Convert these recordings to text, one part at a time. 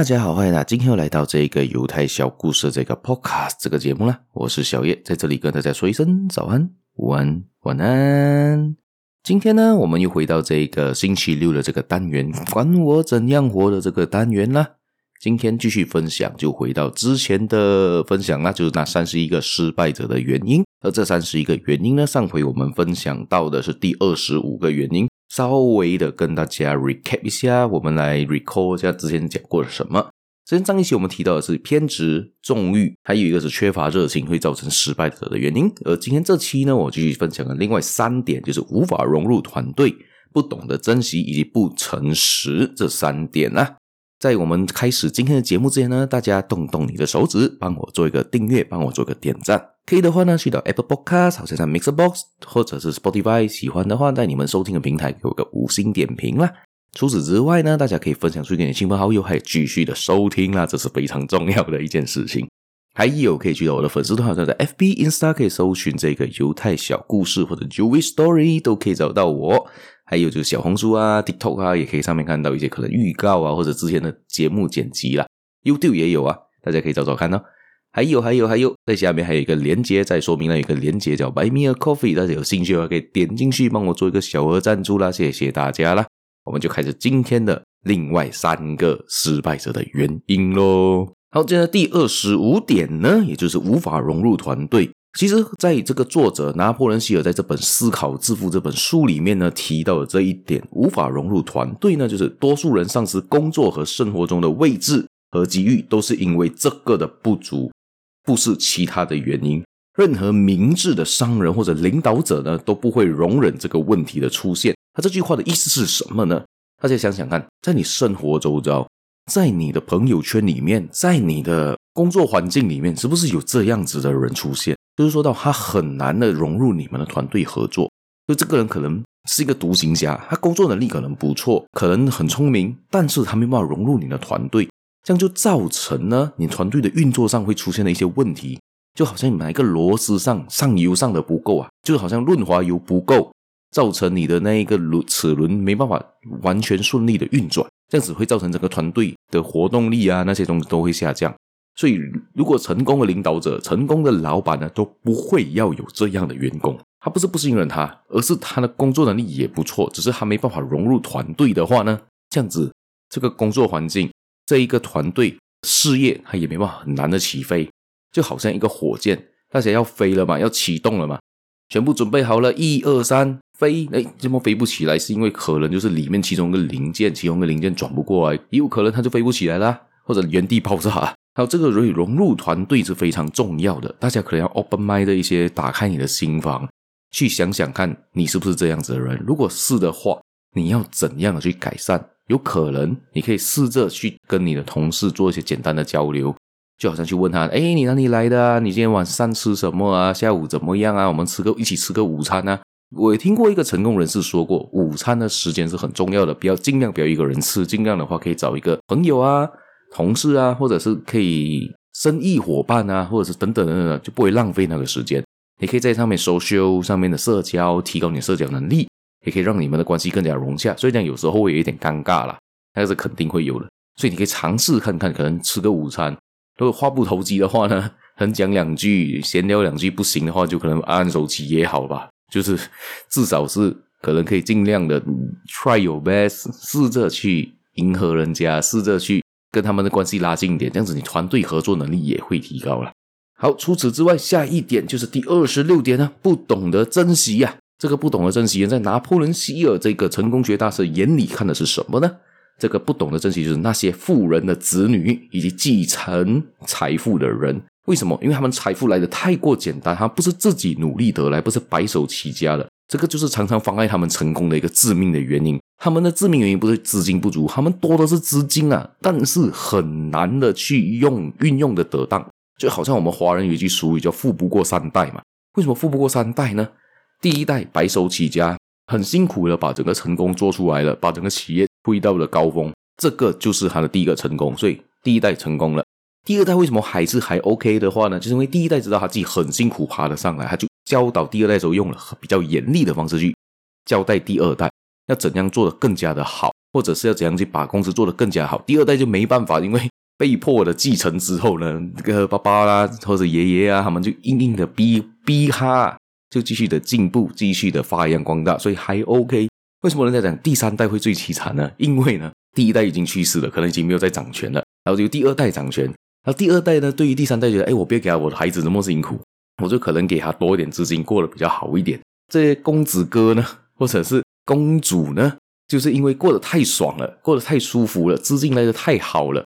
大家好，欢迎大家！今天又来到这个犹太小故事这个 Podcast 这个节目啦。我是小叶，在这里跟大家说一声早安、午安、晚安。今天呢，我们又回到这个星期六的这个单元，管我怎样活的这个单元啦。今天继续分享，就回到之前的分享啦，就是那三十一个失败者的原因。而这三十一个原因呢，上回我们分享到的是第二十五个原因。稍微的跟大家 recap 一下，我们来 recall 一下之前讲过了什么。之前上一期我们提到的是偏执、纵欲，还有一个是缺乏热情会造成失败者的原因。而今天这期呢，我继续分享了另外三点，就是无法融入团队、不懂得珍惜以及不诚实这三点啊。在我们开始今天的节目之前呢，大家动动你的手指，帮我做一个订阅，帮我做一个点赞。可以的话呢，去到 Apple Podcast，好像在 Mixer Box 或者是 Spotify，喜欢的话，在你们收听的平台给我个五星点评啦。除此之外呢，大家可以分享出去给你亲朋好友，还有继续的收听啦，这是非常重要的一件事情。还有可以去到我的粉丝团，好像在 FB、Insta 可以搜寻这个犹太小故事或者 Jewish Story，都可以找到我。还有就是小红书啊、TikTok 啊，也可以上面看到一些可能预告啊，或者之前的节目剪辑啦。YouTube 也有啊，大家可以找找看哦。还有还有还有，在下面还有一个连接，在说明了一个连接叫 Buy Me a Coffee，大家有兴趣的话可以点进去帮我做一个小额赞助啦，谢谢大家啦。我们就开始今天的另外三个失败者的原因喽。好，接下来第二十五点呢，也就是无法融入团队。其实，在这个作者拿破仑希尔在这本《思考致富》这本书里面呢，提到的这一点，无法融入团队呢，就是多数人丧失工作和生活中的位置和机遇，都是因为这个的不足，不是其他的原因。任何明智的商人或者领导者呢，都不会容忍这个问题的出现。他这句话的意思是什么呢？大家想想看，在你生活周遭，在你的朋友圈里面，在你的工作环境里面，是不是有这样子的人出现？就是说到他很难的融入你们的团队合作，就这个人可能是一个独行侠，他工作能力可能不错，可能很聪明，但是他没办法融入你的团队，这样就造成呢，你团队的运作上会出现了一些问题，就好像你买一个螺丝上上油上的不够啊，就好像润滑油不够，造成你的那一个轮齿轮没办法完全顺利的运转，这样子会造成整个团队的活动力啊那些东西都会下降。所以，如果成功的领导者、成功的老板呢，都不会要有这样的员工。他不是不信任他，而是他的工作能力也不错，只是他没办法融入团队的话呢，这样子这个工作环境、这一个团队事业，他也没办法很难的起飞。就好像一个火箭，大家要飞了嘛，要启动了嘛，全部准备好了，一二三，飞！哎，怎么飞不起来？是因为可能就是里面其中一个零件，其中一个零件转不过来，也有可能它就飞不起来啦，或者原地爆炸。还有这个融融入团队是非常重要的，大家可能要 open mind 的一些，打开你的心房，去想想看你是不是这样子的人。如果是的话，你要怎样的去改善？有可能你可以试着去跟你的同事做一些简单的交流，就好像去问他：哎，你哪里来的啊？你今天晚上吃什么啊？下午怎么样啊？我们吃个一起吃个午餐啊？我也听过一个成功人士说过，午餐的时间是很重要的，不要尽量不要一个人吃，尽量的话可以找一个朋友啊。同事啊，或者是可以生意伙伴啊，或者是等等等等，就不会浪费那个时间。你可以在上面 social 上面的社交，提高你的社交能力，也可以让你们的关系更加融洽。所以这样有时候会有一点尴尬啦，那是肯定会有的。所以你可以尝试看看，可能吃个午餐。如果话不投机的话呢，很讲两句，闲聊两句不行的话，就可能按手机也好吧。就是至少是可能可以尽量的 try your best，试着去迎合人家，试着去。跟他们的关系拉近一点，这样子你团队合作能力也会提高了。好，除此之外，下一点就是第二十六点呢，不懂得珍惜呀、啊。这个不懂得珍惜，在拿破仑希尔这个成功学大师眼里看的是什么呢？这个不懂得珍惜，就是那些富人的子女以及继承财富的人。为什么？因为他们财富来的太过简单，他不是自己努力得来，不是白手起家的。这个就是常常妨碍他们成功的一个致命的原因。他们的致命原因不是资金不足，他们多的是资金啊，但是很难的去用运用的得当。就好像我们华人有一句俗语叫“富不过三代”嘛。为什么富不过三代呢？第一代白手起家，很辛苦的把整个成功做出来了，把整个企业推到了高峰，这个就是他的第一个成功。所以第一代成功了。第二代为什么还是还 OK 的话呢？就是因为第一代知道他自己很辛苦爬了上来，他就教导第二代时候用了比较严厉的方式去交代第二代。要怎样做得更加的好？或者是要怎样去把公司做得更加好。第二代就没办法，因为被迫的继承之后呢，这个爸爸啦或者爷爷啊，他们就硬硬的逼逼他，就继续的进步，继续的发扬光大，所以还 OK。为什么人家讲第三代会最凄惨呢？因为呢，第一代已经去世了，可能已经没有再掌权了，然后就第二代掌权。然后第二代呢，对于第三代觉得，哎，我不要给他我的孩子那么辛苦，我就可能给他多一点资金，过得比较好一点。这些公子哥呢，或者是公主呢，就是因为过得太爽了，过得太舒服了，资金来的太好了。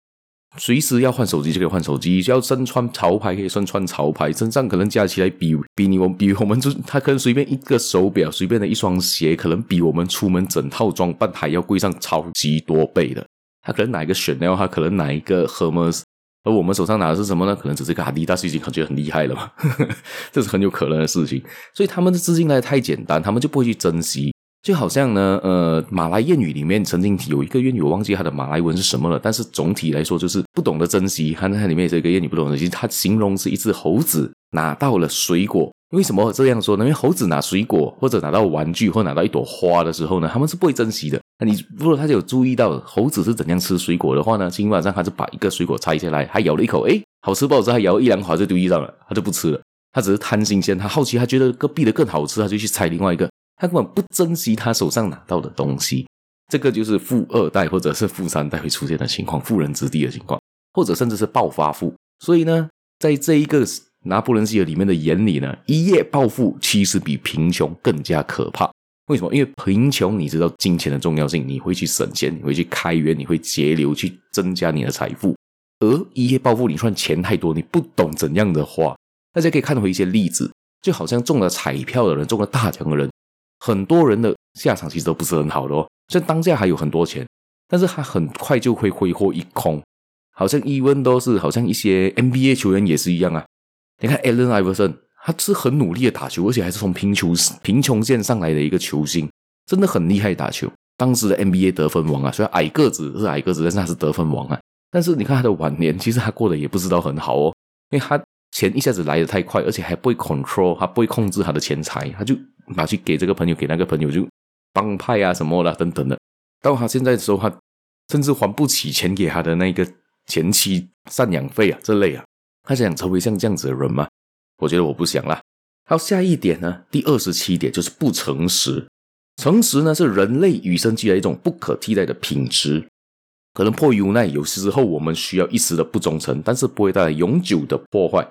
随时要换手机就可以换手机，就要身穿潮牌可以身穿潮牌，身上可能加起来比比你我比我们就他可能随便一个手表，随便的一双鞋，可能比我们出门整套装扮还要贵上超级多倍的。他可能哪一个 Chanel，他可能哪一个 Hermes，而我们手上拿的是什么呢？可能只是一个阿迪达斯已经感觉很厉害了嘛，这是很有可能的事情。所以他们的资金来得太简单，他们就不会去珍惜。就好像呢，呃，马来谚语里面曾经有一个谚语，我忘记它的马来文是什么了。但是总体来说，就是不懂得珍惜。它它里面这个谚语，不懂得珍惜。它形容是一只猴子拿到了水果。为什么这样说呢？因为猴子拿水果或者拿到玩具或拿到一朵花的时候呢，他们是不会珍惜的。那你如果他有注意到猴子是怎样吃水果的话呢？今天晚上他就把一个水果拆下来，他咬了一口，诶，好吃不好吃？他咬一两口就丢地上了，他就不吃了。他只是贪新鲜，他好奇，他觉得隔壁的更好吃，他就去拆另外一个。他根本不珍惜他手上拿到的东西，这个就是富二代或者是富三代会出现的情况，富人子弟的情况，或者甚至是暴发富。所以呢，在这一个拿破仑希尔里面的眼里呢，一夜暴富其实比贫穷更加可怕。为什么？因为贫穷，你知道金钱的重要性，你会去省钱，你会去开源，你会节流去增加你的财富。而一夜暴富，你赚钱太多，你不懂怎样的话。大家可以看回一些例子，就好像中了彩票的人，中了大奖的人。很多人的下场其实都不是很好的哦，虽然当下还有很多钱，但是他很快就会挥霍一空，好像 even 都是，好像一些 NBA 球员也是一样啊。你看 Allen Iverson，他是很努力的打球，而且还是从贫穷贫穷线上来的一个球星，真的很厉害打球。当时的 NBA 得分王啊，虽然矮个子是矮个子，但是他是得分王啊。但是你看他的晚年，其实他过得也不知道很好哦，因为他钱一下子来的太快，而且还不会 control，他不会控制他的钱财，他就。拿去给这个朋友，给那个朋友，就帮派啊什么的等等的。到他现在的时候，他甚至还不起钱给他的那个前妻赡养费啊这类啊。他想成为像这样子的人吗？我觉得我不想啦。好，下一点呢，第二十七点就是不诚实。诚实呢是人类与生俱来一种不可替代的品质。可能迫于无奈，有时候我们需要一时的不忠诚，但是不会带来永久的破坏。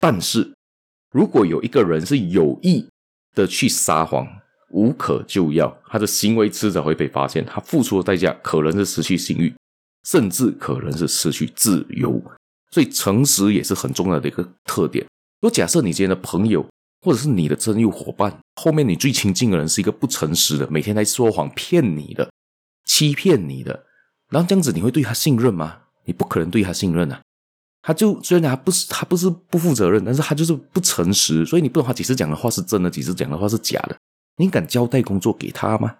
但是如果有一个人是有意，的去撒谎，无可救药，他的行为迟早会被发现，他付出的代价可能是失去信誉，甚至可能是失去自由。所以，诚实也是很重要的一个特点。如果假设你今天的朋友或者是你的真友伙伴，后面你最亲近的人是一个不诚实的，每天在说谎骗你的、欺骗你的，然后这样子你会对他信任吗？你不可能对他信任啊。他就虽然他不是他不是不负责任，但是他就是不诚实，所以你不懂他几时讲的话是真的，几时讲的话是假的。你敢交代工作给他吗？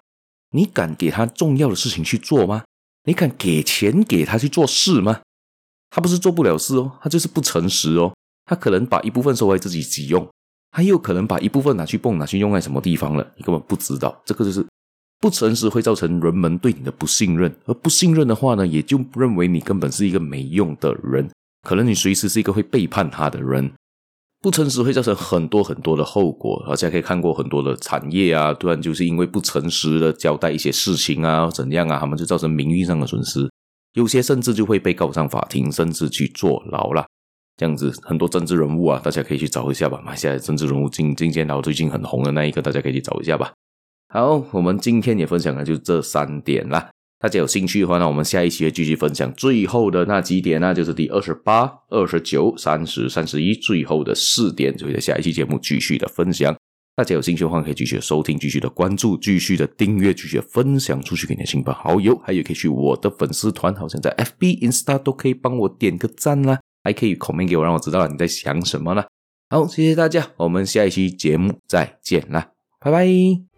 你敢给他重要的事情去做吗？你敢给钱给他去做事吗？他不是做不了事哦，他就是不诚实哦。他可能把一部分收为自己己用，他又可能把一部分拿去蹦，拿去用在什么地方了，你根本不知道。这个就是不诚实会造成人们对你的不信任，而不信任的话呢，也就认为你根本是一个没用的人。可能你随时是一个会背叛他的人，不诚实会造成很多很多的后果。大家可以看过很多的产业啊，突然就是因为不诚实的交代一些事情啊，怎样啊，他们就造成名誉上的损失。有些甚至就会被告上法庭，甚至去坐牢了。这样子很多政治人物啊，大家可以去找一下吧。马来西亚政治人物今今天然后最近很红的那一个，大家可以去找一下吧。好，我们今天也分享的就这三点啦。大家有兴趣的话那，我们下一期会继续分享最后的那几点，那就是第二十八、二十九、三十、三十一，最后的四点，就会在下一期节目继续的分享。大家有兴趣的话，可以继续收听、继续的关注、继续的订阅、继续分享出去给你的亲朋好友，还有可以去我的粉丝团，好像在 FB、Insta 都可以帮我点个赞啦，还可以 comment 给我，让我知道你在想什么啦。好，谢谢大家，我们下一期节目再见啦，拜拜。